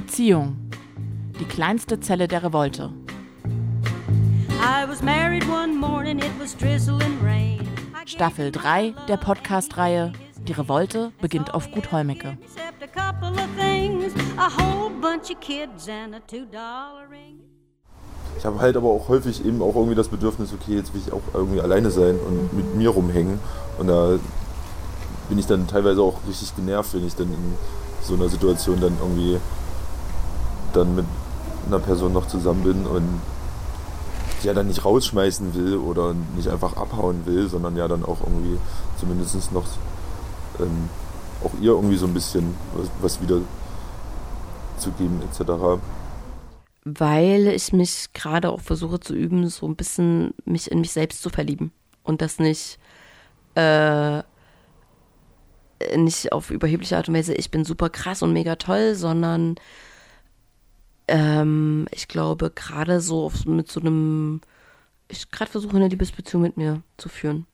Beziehung. Die kleinste Zelle der Revolte. Staffel 3 der Podcast-Reihe Die Revolte beginnt auf Gut Holmecke. Ich habe halt aber auch häufig eben auch irgendwie das Bedürfnis, okay, jetzt will ich auch irgendwie alleine sein und mit mir rumhängen. Und da bin ich dann teilweise auch richtig genervt, wenn ich dann in so einer Situation dann irgendwie dann mit einer Person noch zusammen bin und ja dann nicht rausschmeißen will oder nicht einfach abhauen will, sondern ja dann auch irgendwie zumindest noch ähm, auch ihr irgendwie so ein bisschen was, was wieder zu geben etc. Weil ich mich gerade auch versuche zu üben, so ein bisschen mich in mich selbst zu verlieben und das nicht äh, nicht auf überhebliche Art und Weise, ich bin super krass und mega toll, sondern ähm, ich glaube gerade so auf, mit so einem, ich gerade versuche eine Liebesbeziehung mit mir zu führen.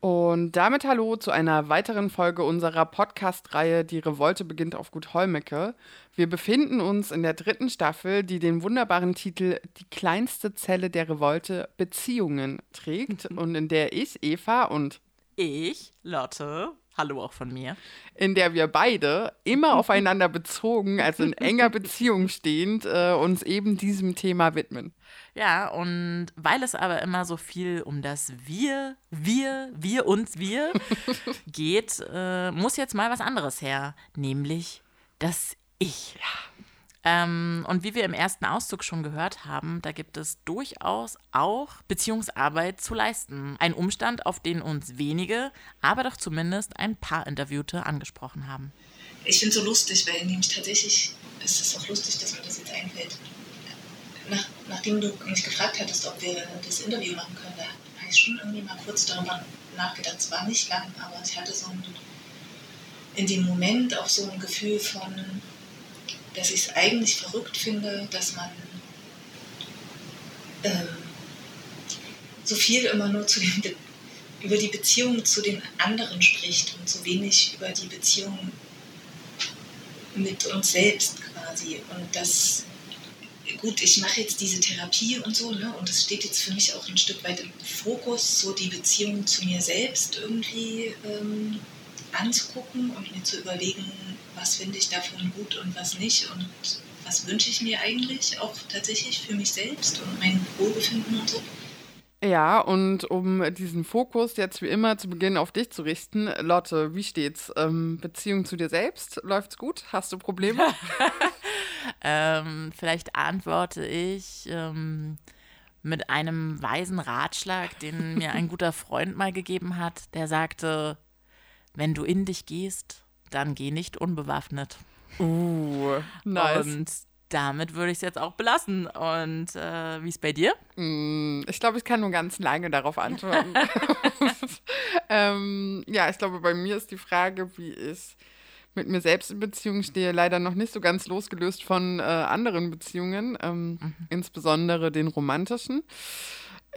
Und damit hallo zu einer weiteren Folge unserer Podcast-Reihe Die Revolte beginnt auf Gut Holmecke. Wir befinden uns in der dritten Staffel, die den wunderbaren Titel Die kleinste Zelle der Revolte Beziehungen trägt und in der ich, Eva und ich, Lotte, Hallo auch von mir. In der wir beide immer aufeinander bezogen, also in enger Beziehung stehend, äh, uns eben diesem Thema widmen. Ja, und weil es aber immer so viel um das Wir, wir, wir uns, wir geht, äh, muss jetzt mal was anderes her, nämlich das Ich. Ja. Ähm, und wie wir im ersten Auszug schon gehört haben, da gibt es durchaus auch Beziehungsarbeit zu leisten. Ein Umstand, auf den uns wenige, aber doch zumindest ein paar Interviewte angesprochen haben. Ich finde es so lustig, weil nämlich tatsächlich ist es auch lustig, dass mir das jetzt einfällt. Nach, nachdem du mich gefragt hattest, ob wir das Interview machen können, da habe ich schon irgendwie mal kurz darüber nachgedacht. Es war nicht lang, aber ich hatte so ein, in dem Moment auch so ein Gefühl von, dass ich es eigentlich verrückt finde, dass man ähm, so viel immer nur den über die Beziehung zu den anderen spricht und so wenig über die Beziehung mit uns selbst quasi. Und das, gut, ich mache jetzt diese Therapie und so, ne, und es steht jetzt für mich auch ein Stück weit im Fokus, so die Beziehung zu mir selbst irgendwie ähm, anzugucken und mir zu überlegen, was finde ich davon gut und was nicht und was wünsche ich mir eigentlich auch tatsächlich für mich selbst und mein Wohlbefinden und so. Ja, und um diesen Fokus jetzt wie immer zu Beginn auf dich zu richten, Lotte, wie steht's? Ähm, Beziehung zu dir selbst, läuft's gut? Hast du Probleme? ähm, vielleicht antworte ich ähm, mit einem weisen Ratschlag, den mir ein guter Freund mal gegeben hat. Der sagte, wenn du in dich gehst, dann geh nicht unbewaffnet. Uh, nice. Und damit würde ich es jetzt auch belassen. Und äh, wie ist bei dir? Mm, ich glaube, ich kann nur ganz lange darauf antworten. ähm, ja, ich glaube, bei mir ist die Frage, wie ich mit mir selbst in Beziehung stehe, leider noch nicht so ganz losgelöst von äh, anderen Beziehungen, ähm, mhm. insbesondere den romantischen.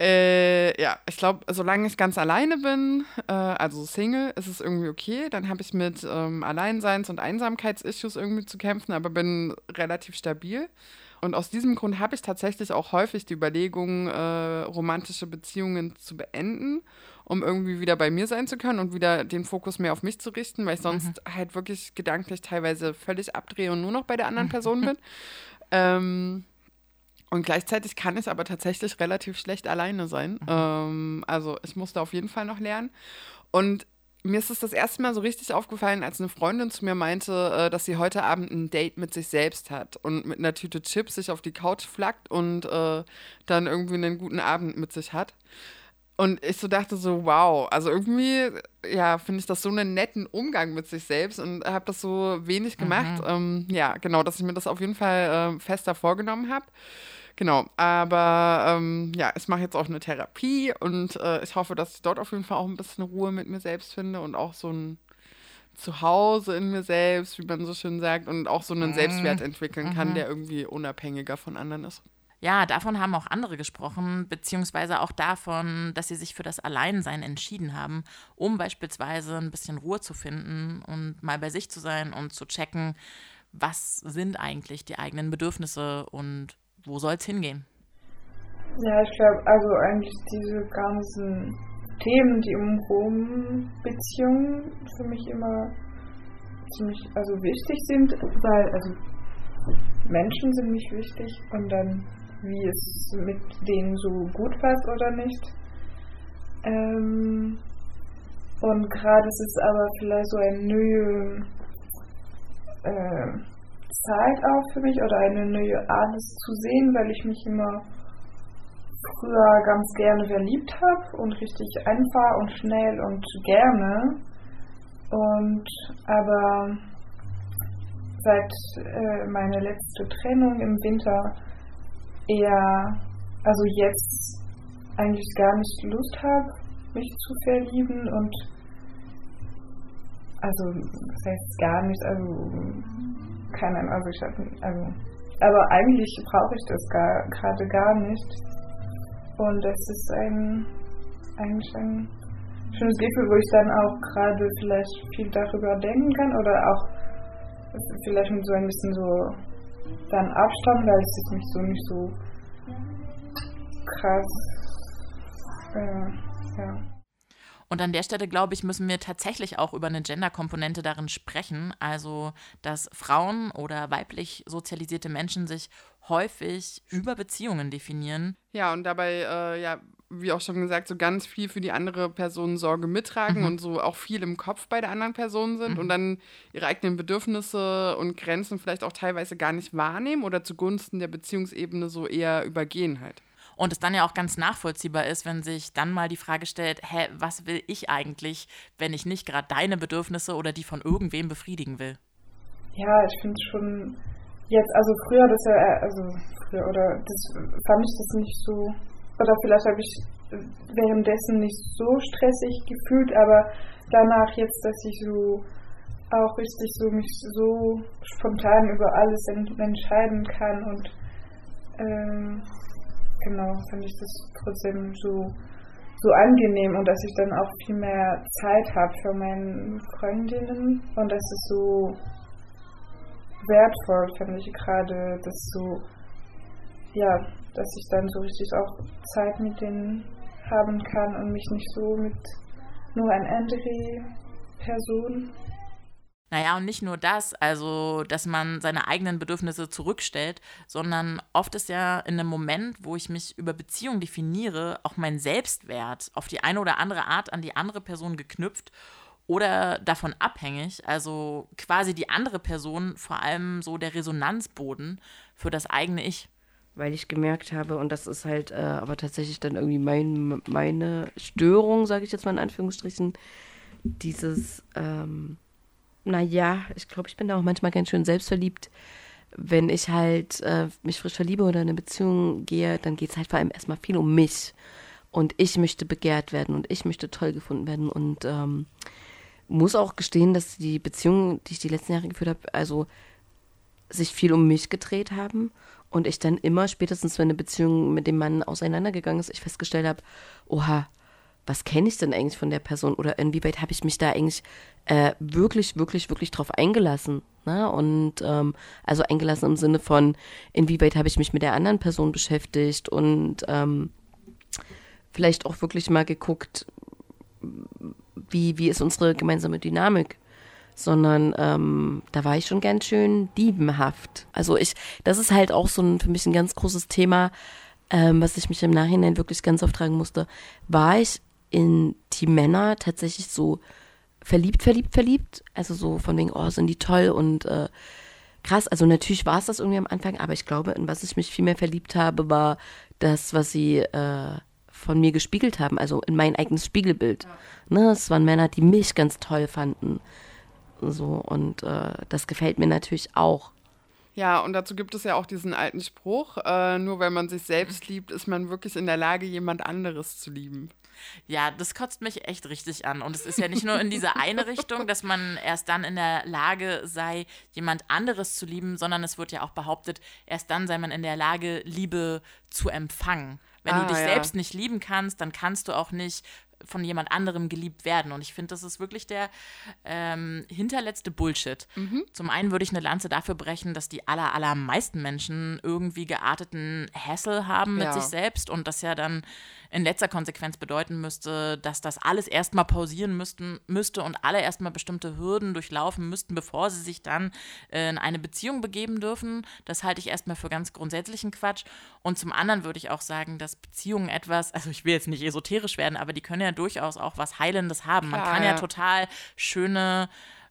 Äh, ja, ich glaube, solange ich ganz alleine bin, äh, also Single, ist es irgendwie okay. Dann habe ich mit ähm, Alleinseins- und Einsamkeitsissues irgendwie zu kämpfen, aber bin relativ stabil. Und aus diesem Grund habe ich tatsächlich auch häufig die Überlegung, äh, romantische Beziehungen zu beenden, um irgendwie wieder bei mir sein zu können und wieder den Fokus mehr auf mich zu richten, weil ich sonst mhm. halt wirklich gedanklich teilweise völlig abdrehe und nur noch bei der anderen Person bin. Ähm, und gleichzeitig kann es aber tatsächlich relativ schlecht alleine sein. Mhm. Ähm, also ich musste auf jeden Fall noch lernen. Und mir ist es das erste Mal so richtig aufgefallen, als eine Freundin zu mir meinte, äh, dass sie heute Abend ein Date mit sich selbst hat und mit einer Tüte Chips sich auf die Couch flackt und äh, dann irgendwie einen guten Abend mit sich hat. Und ich so dachte so, wow, also irgendwie, ja, finde ich das so einen netten Umgang mit sich selbst und habe das so wenig gemacht. Mhm. Ähm, ja, genau, dass ich mir das auf jeden Fall äh, fester vorgenommen habe. Genau, aber ähm, ja, ich mache jetzt auch eine Therapie und äh, ich hoffe, dass ich dort auf jeden Fall auch ein bisschen Ruhe mit mir selbst finde und auch so ein Zuhause in mir selbst, wie man so schön sagt, und auch so einen mhm. Selbstwert entwickeln kann, mhm. der irgendwie unabhängiger von anderen ist. Ja, davon haben auch andere gesprochen, beziehungsweise auch davon, dass sie sich für das Alleinsein entschieden haben, um beispielsweise ein bisschen Ruhe zu finden und mal bei sich zu sein und zu checken, was sind eigentlich die eigenen Bedürfnisse und wo soll es hingehen. Ja, ich glaube, also eigentlich diese ganzen Themen, die um Rom-Beziehungen für mich immer ziemlich also wichtig sind, weil also Menschen sind mich wichtig und dann wie es mit denen so gut passt oder nicht. Ähm, und gerade ist es aber vielleicht so eine neue äh, Zeit auch für mich oder eine neue Art es zu sehen, weil ich mich immer früher ganz gerne verliebt habe und richtig einfach und schnell und gerne. Und aber seit äh, meiner letzten Trennung im Winter eher, also jetzt eigentlich gar nicht Lust habe, mich zu verlieben und also das heißt gar nicht, also keine Ahnung, also ich habe, also aber eigentlich brauche ich das gerade gar nicht und das ist ein eigentlich ein schönes Gefühl, wo ich dann auch gerade vielleicht viel darüber denken kann oder auch vielleicht mit so ein bisschen so dann Abstand, weil es ist mich so nicht so krass. Äh, ja. Und an der Stelle, glaube ich, müssen wir tatsächlich auch über eine Gender-Komponente darin sprechen. Also, dass Frauen oder weiblich sozialisierte Menschen sich häufig über Beziehungen definieren. Ja, und dabei, äh, ja, wie auch schon gesagt, so ganz viel für die andere Person Sorge mittragen mhm. und so auch viel im Kopf bei der anderen Person sind mhm. und dann ihre eigenen Bedürfnisse und Grenzen vielleicht auch teilweise gar nicht wahrnehmen oder zugunsten der Beziehungsebene so eher übergehen halt. Und es dann ja auch ganz nachvollziehbar ist, wenn sich dann mal die Frage stellt, hä, was will ich eigentlich, wenn ich nicht gerade deine Bedürfnisse oder die von irgendwem befriedigen will? Ja, ich finde schon jetzt, also früher das ja, also früher, oder das fand ich das nicht so oder vielleicht habe ich währenddessen nicht so stressig gefühlt, aber danach jetzt, dass ich so auch richtig so mich so spontan über alles entscheiden kann und ähm, genau, finde ich das trotzdem so, so angenehm und dass ich dann auch viel mehr Zeit habe für meine Freundinnen und das ist so wertvoll, finde ich gerade, das so, ja, dass ich dann so richtig auch Zeit mit denen haben kann und mich nicht so mit nur einer anderen Person. Naja, und nicht nur das, also, dass man seine eigenen Bedürfnisse zurückstellt, sondern oft ist ja in einem Moment, wo ich mich über Beziehung definiere, auch mein Selbstwert auf die eine oder andere Art an die andere Person geknüpft oder davon abhängig, also quasi die andere Person vor allem so der Resonanzboden für das eigene Ich. Weil ich gemerkt habe, und das ist halt äh, aber tatsächlich dann irgendwie mein, meine Störung, sage ich jetzt mal in Anführungsstrichen, dieses, ähm, naja, ich glaube, ich bin da auch manchmal ganz schön selbstverliebt. Wenn ich halt äh, mich frisch verliebe oder in eine Beziehung gehe, dann geht es halt vor allem erstmal viel um mich. Und ich möchte begehrt werden und ich möchte toll gefunden werden. Und ähm, muss auch gestehen, dass die Beziehungen, die ich die letzten Jahre geführt habe, also sich viel um mich gedreht haben und ich dann immer, spätestens wenn eine Beziehung mit dem Mann auseinandergegangen ist, ich festgestellt habe, oha, was kenne ich denn eigentlich von der Person oder inwieweit habe ich mich da eigentlich äh, wirklich, wirklich, wirklich drauf eingelassen? Ne? Und ähm, also eingelassen im Sinne von, inwieweit habe ich mich mit der anderen Person beschäftigt und ähm, vielleicht auch wirklich mal geguckt, wie, wie ist unsere gemeinsame Dynamik? sondern ähm, da war ich schon ganz schön diebenhaft. Also ich, das ist halt auch so ein, für mich ein ganz großes Thema, ähm, was ich mich im Nachhinein wirklich ganz oft fragen musste. War ich in die Männer tatsächlich so verliebt, verliebt, verliebt? Also so von wegen, oh, sind die toll und äh, krass. Also natürlich war es das irgendwie am Anfang, aber ich glaube, in was ich mich viel mehr verliebt habe, war das, was sie äh, von mir gespiegelt haben, also in mein eigenes Spiegelbild. Ja. Ne, es waren Männer, die mich ganz toll fanden. So, und äh, das gefällt mir natürlich auch. Ja, und dazu gibt es ja auch diesen alten Spruch, äh, nur wenn man sich selbst liebt, ist man wirklich in der Lage, jemand anderes zu lieben. Ja, das kotzt mich echt richtig an. Und es ist ja nicht nur in diese eine Richtung, dass man erst dann in der Lage sei, jemand anderes zu lieben, sondern es wird ja auch behauptet, erst dann sei man in der Lage, Liebe zu empfangen. Wenn Ah, du dich ja. selbst nicht lieben kannst, dann kannst du auch nicht von jemand anderem geliebt werden. Und ich finde, das ist wirklich der ähm, hinterletzte Bullshit. Mhm. Zum einen würde ich eine Lanze dafür brechen, dass die aller, allermeisten Menschen irgendwie gearteten Hassel haben mit Ja. sich selbst und das ja dann in letzter Konsequenz bedeuten müsste, dass das alles erstmal pausieren müssten, müsste und alle erstmal bestimmte Hürden durchlaufen müssten, bevor sie sich dann äh, in eine Beziehung begeben dürfen. Das halte ich erstmal für ganz grundsätzlichen Quatsch. Und zum anderen würde ich auch sagen, dass Beziehungen etwas, also ich will jetzt nicht esoterisch werden, aber die können ja durchaus auch was Heilendes haben. Man Klar, kann ja ja. total schöne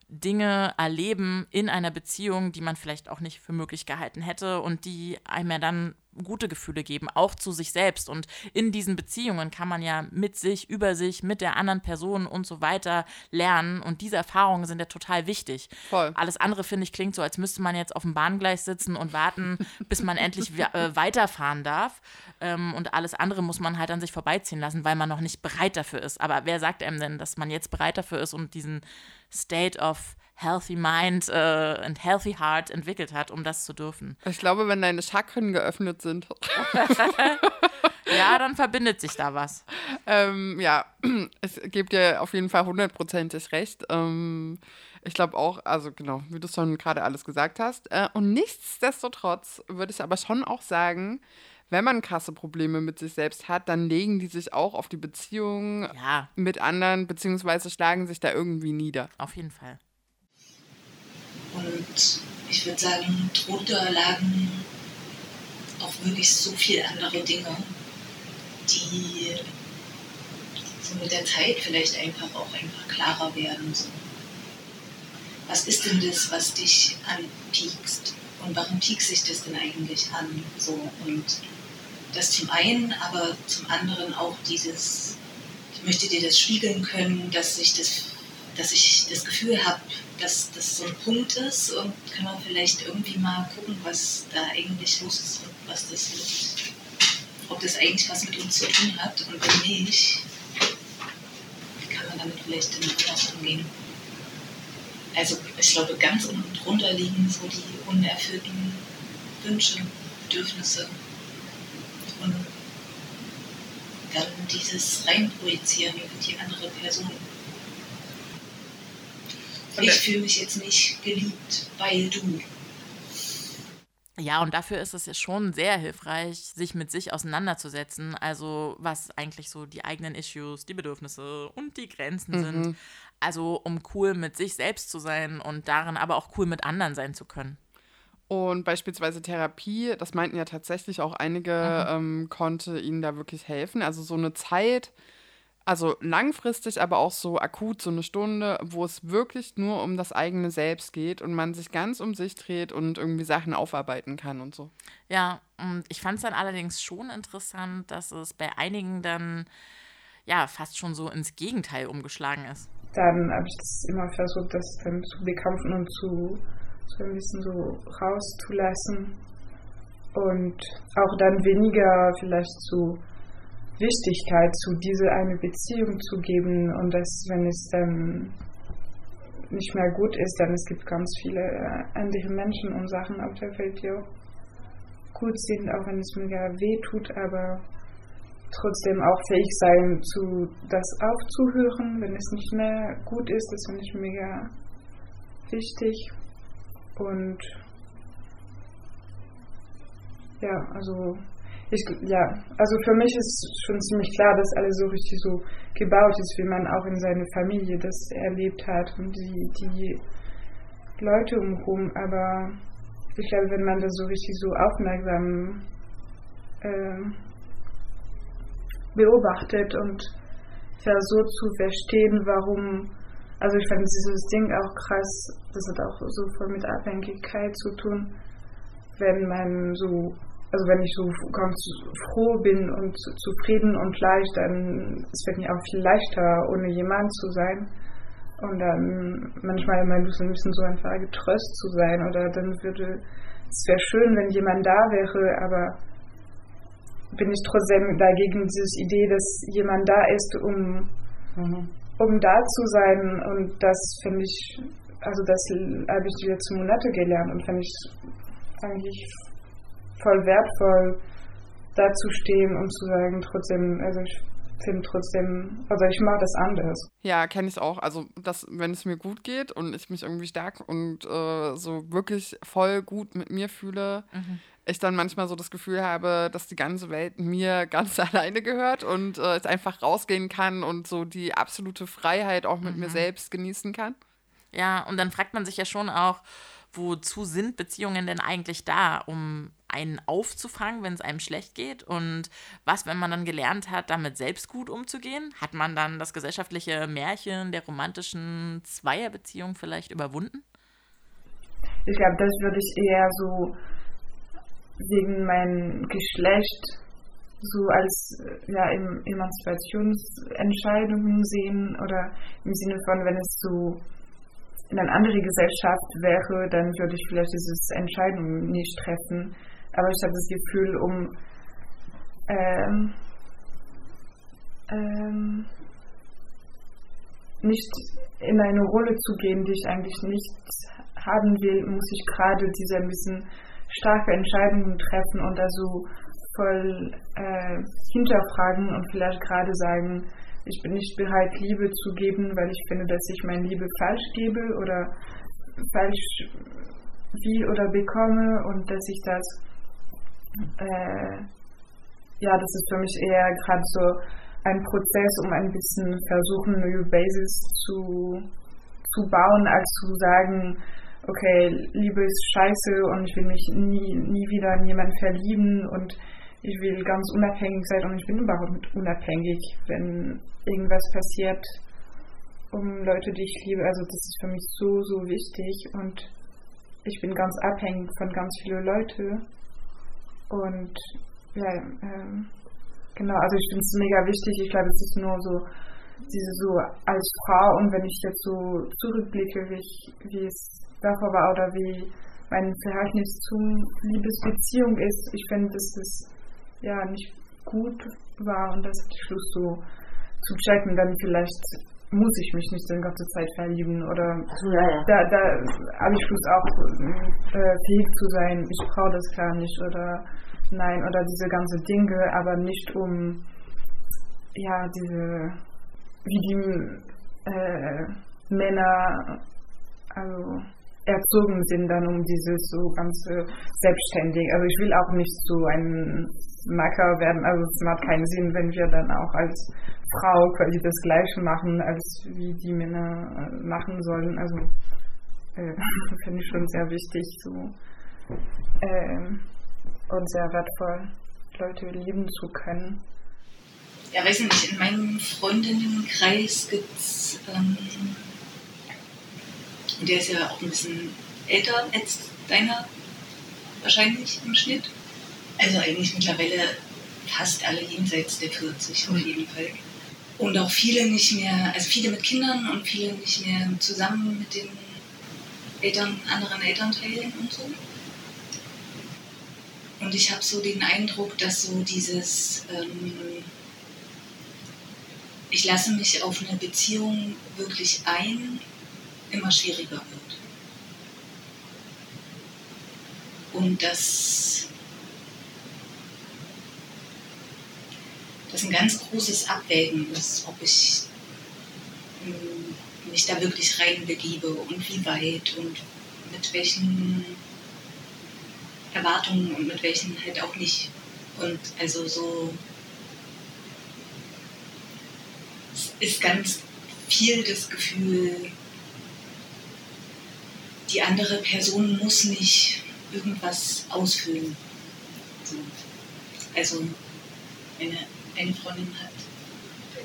Dinge erleben in einer Beziehung, die man vielleicht auch nicht für möglich gehalten hätte und die einem ja dann gute Gefühle geben, auch zu sich selbst. Und in diesen Beziehungen kann man ja mit sich, über sich, mit der anderen Person und so weiter lernen. Und diese Erfahrungen sind ja total wichtig. Voll. Alles andere, finde ich, klingt so, als müsste man jetzt auf dem Bahngleis sitzen und warten, bis man endlich äh, weiterfahren darf. Ähm, und alles andere muss man halt an sich vorbeiziehen lassen, weil man noch nicht bereit dafür ist. Aber wer sagt einem denn, dass man jetzt bereit dafür ist und diesen State of healthy mind äh, and healthy heart entwickelt hat, um das zu dürfen? Ich glaube, wenn deine Chakren geöffnet sind, Ja, dann verbindet sich da was. ähm, ja, es gibt dir auf jeden Fall hundertprozentig recht. Ähm, ich glaube auch, also genau, wie du es schon gerade alles gesagt hast. Äh, und nichtsdestotrotz würde ich aber schon auch sagen, wenn man krasse Probleme mit sich selbst hat, dann legen die sich auch auf die Beziehung Ja, mit anderen, beziehungsweise schlagen sich da irgendwie nieder. auf jeden Fall. Und ich würde sagen, drunter lagen auch wirklich so viele andere Dinge, die so mit der Zeit vielleicht einfach auch einfach klarer werden. So. Was ist denn das, was dich anpiekst? Und warum piekst sich das denn eigentlich an? So, und das zum einen, aber zum anderen auch dieses, ich möchte dir das spiegeln können, dass ich das, dass ich das Gefühl habe, dass das so ein Punkt ist und kann man vielleicht irgendwie mal gucken, was da eigentlich los ist und was das mit, ob das eigentlich was mit uns zu tun hat und wenn nicht, kann man damit vielleicht dann anders umgehen. Also ich glaube, ganz unten drunter liegen so die unerfüllten Wünsche, Bedürfnisse und dann dieses Reinprojizieren in die andere Person. Ich fühle mich jetzt nicht geliebt, weil du. Ja, und dafür ist es ja schon sehr hilfreich, sich mit sich auseinanderzusetzen. Also, was eigentlich so die eigenen Issues, die Bedürfnisse und die Grenzen sind. Also, um cool mit sich selbst zu sein und darin aber auch cool mit anderen sein zu können. Und beispielsweise Therapie, das meinten ja tatsächlich auch einige, ähm, konnte ihnen da wirklich helfen. Also so eine Zeit, also langfristig, aber auch so akut, so eine Stunde, wo es wirklich nur um das eigene Selbst geht und man sich ganz um sich dreht und irgendwie Sachen aufarbeiten kann und so. Ja, und ich fand es dann allerdings schon interessant, dass es bei einigen dann ja fast schon so ins Gegenteil umgeschlagen ist. Dann habe ich das immer versucht, das dann zu bekämpfen und zu so ein bisschen so rauszulassen. Und auch dann weniger vielleicht zu Wichtigkeit zu dieser eine Beziehung zu geben und dass, wenn es dann nicht mehr gut ist, dann es gibt ganz viele äh, andere Menschen und Sachen auf der Welt, die auch gut sind, auch wenn es mega weh tut, aber trotzdem auch fähig sein, zu das aufzuhören, wenn es nicht mehr gut ist. Das finde ich mega wichtig. Und ja, also ich, ja, also für mich ist schon ziemlich klar, dass alles so richtig so gebaut ist, wie man auch in seiner Familie das erlebt hat und die, die Leute umherum. Aber ich glaube, wenn man das so richtig so aufmerksam äh, beobachtet und versucht zu verstehen, warum, also ich fand dieses Ding auch krass, das hat auch so voll mit Abhängigkeit zu tun, wenn man so, also wenn ich so ganz froh bin und zufrieden und leicht, dann es wird mir auch viel leichter, ohne jemand zu sein. Und dann manchmal immer ein bisschen so einfach getröst zu sein oder dann würde es wäre schön, wenn jemand da wäre, aber bin ich trotzdem dagegen diese Idee, dass jemand da ist, um, mhm. um da zu sein. Und das finde ich, also das habe ich die letzten Monate gelernt und finde ich eigentlich voll wertvoll, da zu stehen und zu sagen, trotzdem, also ich finde trotzdem, also ich mache das anders. Ja, kenne ich auch. Also, dass, wenn es mir gut geht und ich mich irgendwie stark und äh, so wirklich voll gut mit mir fühle, mhm. ich dann manchmal so das Gefühl habe, dass die ganze Welt mir ganz alleine gehört und äh, ich einfach rausgehen kann und so die absolute Freiheit auch mit mhm. mir selbst genießen kann. Ja, und dann fragt man sich ja schon auch, wozu sind Beziehungen denn eigentlich da, um einen aufzufangen, wenn es einem schlecht geht? Und was, wenn man dann gelernt hat, damit selbst gut umzugehen? Hat man dann das gesellschaftliche Märchen der romantischen Zweierbeziehung vielleicht überwunden? Ich glaube, das würde ich eher so wegen meinem Geschlecht so als ja, Emanzipationsentscheidungen sehen oder im Sinne von, wenn es so in eine andere Gesellschaft wäre, dann würde ich vielleicht diese Entscheidung nicht treffen. Aber ich habe das Gefühl, um ähm, ähm, nicht in eine Rolle zu gehen, die ich eigentlich nicht haben will, muss ich gerade diese ein bisschen starke Entscheidungen treffen und also voll äh, hinterfragen und vielleicht gerade sagen, ich bin nicht bereit, Liebe zu geben, weil ich finde, dass ich meine Liebe falsch gebe oder falsch will oder bekomme und dass ich das, äh, ja, das ist für mich eher gerade so ein Prozess, um ein bisschen versuchen, neue Basis zu, zu bauen, als zu sagen, okay, Liebe ist scheiße und ich will mich nie, nie wieder in jemanden verlieben und ich will ganz unabhängig sein und ich bin überhaupt unabhängig, wenn irgendwas passiert um Leute, die ich liebe. Also das ist für mich so, so wichtig und ich bin ganz abhängig von ganz vielen Leuten. Und ja, ähm, genau, also ich finde es mega wichtig. Ich glaube, es ist nur so, diese so als Frau und wenn ich jetzt so zurückblicke, wie, ich, wie es davor war oder wie mein Verhältnis zur Liebesbeziehung ist, ich finde, dass das ja nicht gut war und das Schluss so zu checken, dann vielleicht muss ich mich nicht die ganze Zeit verlieben oder ja, ja. da, da habe ich Lust auch äh, fähig zu sein, ich brauche das gar nicht oder nein oder diese ganze Dinge, aber nicht um ja diese wie die äh, Männer also erzogen sind dann um dieses so ganze selbstständig. Also ich will auch nicht so ein Macker werden. Also es macht keinen Sinn, wenn wir dann auch als Frau quasi das Gleiche machen, als wie die Männer äh, machen sollen. Also äh, finde ich schon sehr wichtig so äh, und sehr wertvoll, Leute lieben zu können. Ja, weiß nicht, in meinem Freundinnenkreis gibt es ähm, der ist ja auch ein bisschen älter als deiner wahrscheinlich im Schnitt. Also eigentlich mittlerweile fast alle jenseits der 40 auf jeden Fall. Und auch viele nicht mehr, also viele mit Kindern und viele nicht mehr zusammen mit den Eltern, anderen Elternteilen und so. Und ich habe so den Eindruck, dass so dieses, ähm, ich lasse mich auf eine Beziehung wirklich ein immer schwieriger wird. Und dass das ein ganz großes Abwägen ist, ob ich hm, mich da wirklich reinbegebe und wie weit und mit welchen Erwartungen und mit welchen halt auch nicht. Und also so es ist ganz viel das Gefühl, die andere Person muss nicht irgendwas ausfüllen. Also eine, eine Freundin hat,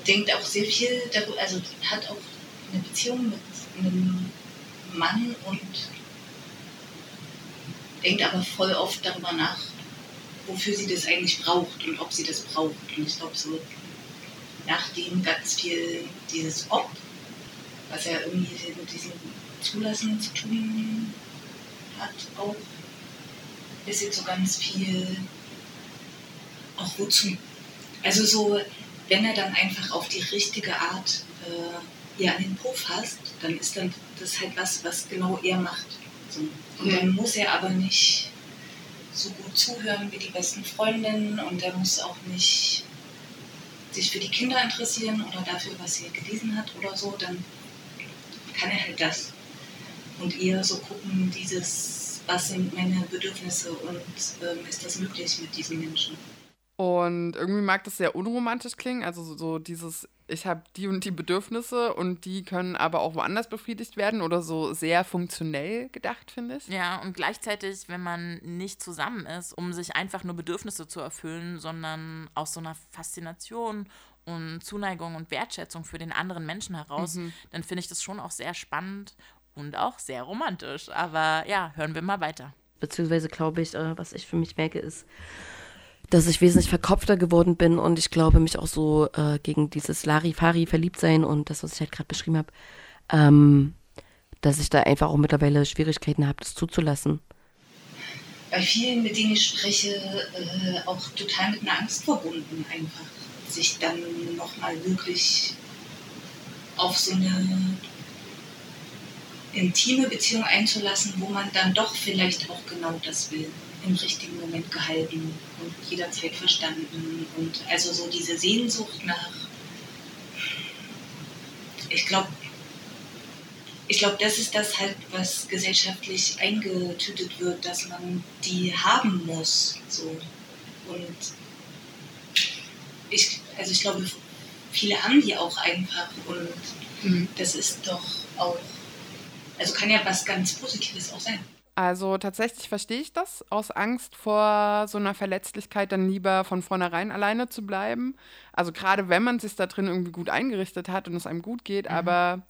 denkt auch sehr viel darüber, also hat auch eine Beziehung mit einem Mann und denkt aber voll oft darüber nach, wofür sie das eigentlich braucht und ob sie das braucht. Und ich glaube so, nachdem ganz viel dieses Ob, was ja irgendwie mit diesem Zulassen zu tun hat auch. bisschen so ganz viel auch wozu. Also so, wenn er dann einfach auf die richtige Art äh, ihr an den Po fasst, dann ist dann das halt was, was genau er macht. So. Und dann muss er aber nicht so gut zuhören wie die besten Freundinnen und er muss auch nicht sich für die Kinder interessieren oder dafür, was sie gelesen hat oder so, dann kann er halt das. Und eher so gucken, dieses, was sind meine Bedürfnisse und ähm, ist das möglich mit diesen Menschen. Und irgendwie mag das sehr unromantisch klingen. Also so, so dieses, ich habe die und die Bedürfnisse und die können aber auch woanders befriedigt werden oder so sehr funktionell gedacht, finde ich. Ja, und gleichzeitig, wenn man nicht zusammen ist, um sich einfach nur Bedürfnisse zu erfüllen, sondern aus so einer Faszination und Zuneigung und Wertschätzung für den anderen Menschen heraus, mhm. dann finde ich das schon auch sehr spannend und auch sehr romantisch. Aber ja, hören wir mal weiter. Beziehungsweise glaube ich, äh, was ich für mich merke, ist, dass ich wesentlich verkopfter geworden bin und ich glaube, mich auch so äh, gegen dieses Larifari verliebt sein und das, was ich halt gerade beschrieben habe, ähm, dass ich da einfach auch mittlerweile Schwierigkeiten habe, das zuzulassen. Bei vielen, mit denen ich spreche, äh, auch total mit einer Angst verbunden, einfach sich dann nochmal wirklich auf so eine intime Beziehung einzulassen, wo man dann doch vielleicht auch genau das will im richtigen Moment gehalten und jederzeit verstanden. Und also so diese Sehnsucht nach, ich glaube, ich glaube, das ist das halt, was gesellschaftlich eingetütet wird, dass man die haben muss. So. Und ich, also ich glaube, viele haben die auch einfach. Und mhm. das ist doch auch, also kann ja was ganz Positives auch sein. Also tatsächlich verstehe ich das, aus Angst vor so einer Verletzlichkeit dann lieber von vornherein alleine zu bleiben. Also gerade wenn man sich da drin irgendwie gut eingerichtet hat und es einem gut geht, mhm. aber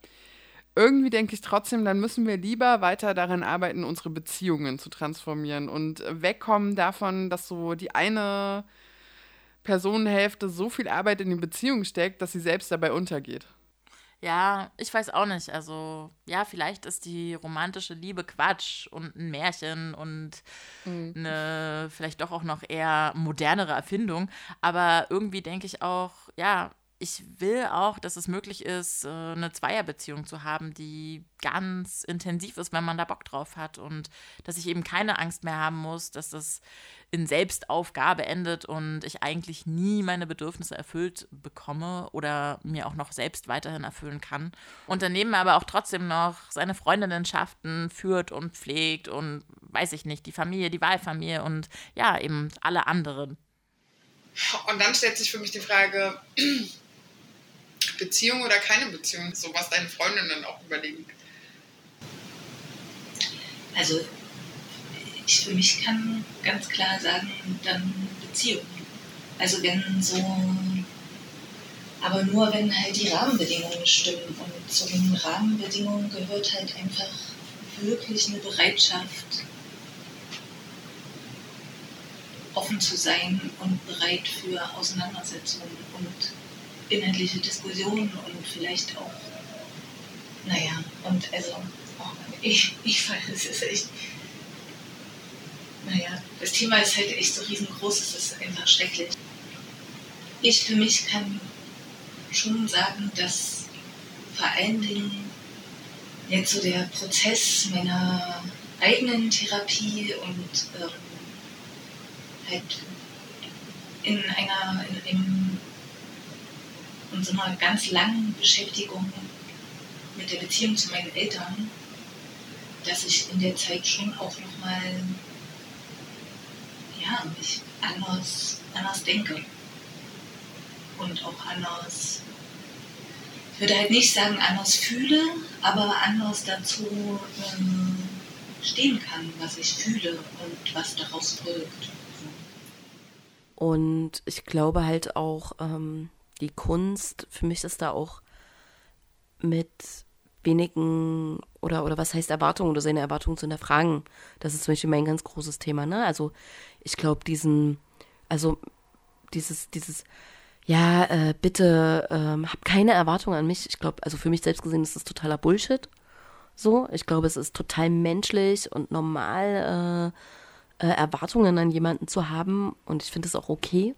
irgendwie denke ich trotzdem, dann müssen wir lieber weiter daran arbeiten, unsere Beziehungen zu transformieren und wegkommen davon, dass so die eine Personenhälfte so viel Arbeit in die Beziehung steckt, dass sie selbst dabei untergeht. Ja, ich weiß auch nicht. Also, ja, vielleicht ist die romantische Liebe Quatsch und ein Märchen und mhm. eine vielleicht doch auch noch eher modernere Erfindung. Aber irgendwie denke ich auch, ja, ich will auch, dass es möglich ist, äh, eine Zweierbeziehung zu haben, die ganz intensiv ist, wenn man da Bock drauf hat und dass ich eben keine Angst mehr haben muss, dass das in Selbstaufgabe endet und ich eigentlich nie meine Bedürfnisse erfüllt bekomme oder mir auch noch selbst weiterhin erfüllen kann. Und daneben aber auch trotzdem noch seine Freundinnenschaften führt und pflegt und weiß ich nicht, die Familie, die Wahlfamilie und ja, eben alle anderen. Und dann stellt sich für mich die Frage, Beziehung oder keine Beziehung, so was deine Freundinnen auch überlegen. Also ich für mich kann ganz klar sagen, dann Beziehung. Also wenn so, aber nur wenn halt die Rahmenbedingungen stimmen. Und zu den Rahmenbedingungen gehört halt einfach wirklich eine Bereitschaft, offen zu sein und bereit für Auseinandersetzungen und inhaltliche Diskussionen und vielleicht auch, naja, und also, oh, ich, ich fand, es ist echt, naja, das Thema ist halt echt so riesengroß, es ist einfach schrecklich. Ich für mich kann schon sagen, dass vor allen Dingen jetzt so der Prozess meiner eigenen Therapie und ähm, halt in einer, in, in und so einer ganz langen Beschäftigung mit der Beziehung zu meinen Eltern, dass ich in der Zeit schon auch nochmal ja, mich anders, anders denke und auch anders, ich würde halt nicht sagen anders fühle, aber anders dazu ähm, stehen kann, was ich fühle und was daraus folgt. Und ich glaube halt auch, ähm, die Kunst, für mich ist da auch mit wenigen oder, oder was heißt Erwartungen oder seine Erwartungen zu hinterfragen. Das ist zum Beispiel mein ganz großes Thema, ne? Also ich glaube, diesen, also dieses, dieses, ja, äh, bitte ähm, hab keine Erwartungen an mich. Ich glaube, also für mich selbst gesehen ist das totaler Bullshit. So, ich glaube, es ist total menschlich und normal, äh, äh, Erwartungen an jemanden zu haben und ich finde es auch okay.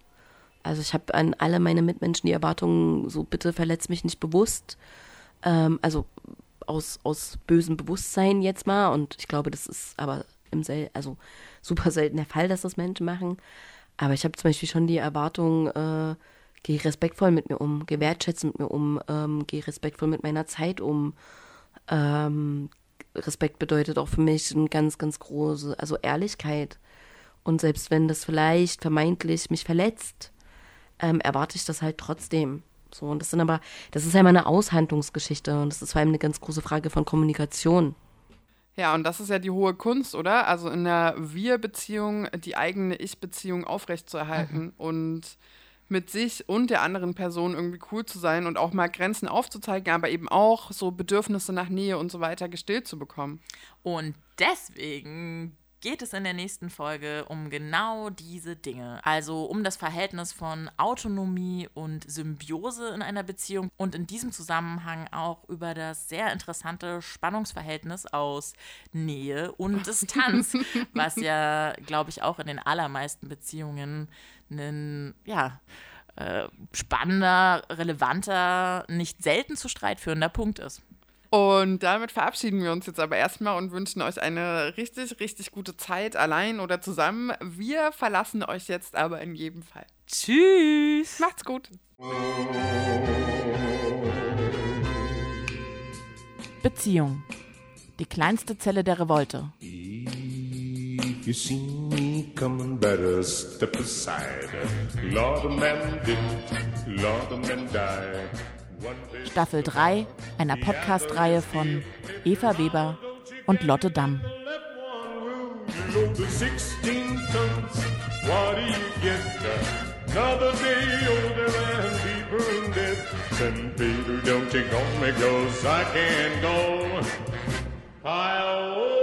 Also ich habe an alle meine Mitmenschen die Erwartungen, so bitte verletzt mich nicht bewusst. Ähm, also aus, aus bösem Bewusstsein jetzt mal und ich glaube, das ist aber im Sel also super selten der Fall, dass das Menschen machen. Aber ich habe zum Beispiel schon die Erwartung, äh, geh respektvoll mit mir um, geh wertschätzend mit mir um, ähm, geh respektvoll mit meiner Zeit um. Ähm, Respekt bedeutet auch für mich eine ganz, ganz große, also Ehrlichkeit. Und selbst wenn das vielleicht vermeintlich mich verletzt, ähm, erwarte ich das halt trotzdem. So, und das sind aber, das ist ja immer eine Aushandlungsgeschichte und das ist vor allem eine ganz große Frage von Kommunikation. Ja, und das ist ja die hohe Kunst, oder? Also in der Wir-Beziehung die eigene Ich-Beziehung aufrechtzuerhalten mhm. und mit sich und der anderen Person irgendwie cool zu sein und auch mal Grenzen aufzuzeigen, aber eben auch so Bedürfnisse nach Nähe und so weiter gestillt zu bekommen. Und deswegen geht es in der nächsten Folge um genau diese Dinge. Also um das Verhältnis von Autonomie und Symbiose in einer Beziehung und in diesem Zusammenhang auch über das sehr interessante Spannungsverhältnis aus Nähe und Distanz, was ja, glaube ich, auch in den allermeisten Beziehungen ein, ja, äh, spannender, relevanter, nicht selten zu Streit führender Punkt ist. Und damit verabschieden wir uns jetzt aber erstmal und wünschen euch eine richtig, richtig gute Zeit, allein oder zusammen. Wir verlassen euch jetzt aber in jedem Fall. Tschüss. Macht's gut. Beziehung. Die kleinste Zelle der Revolte. If you see me coming, better step aside. Lord, a man did, Lord, a man died. Staffel 3 einer Podcast-Reihe von Eva Weber und Lotte Damm. Another day older and deeper in debt. Send Peter, don't you go me, cause I can't go. I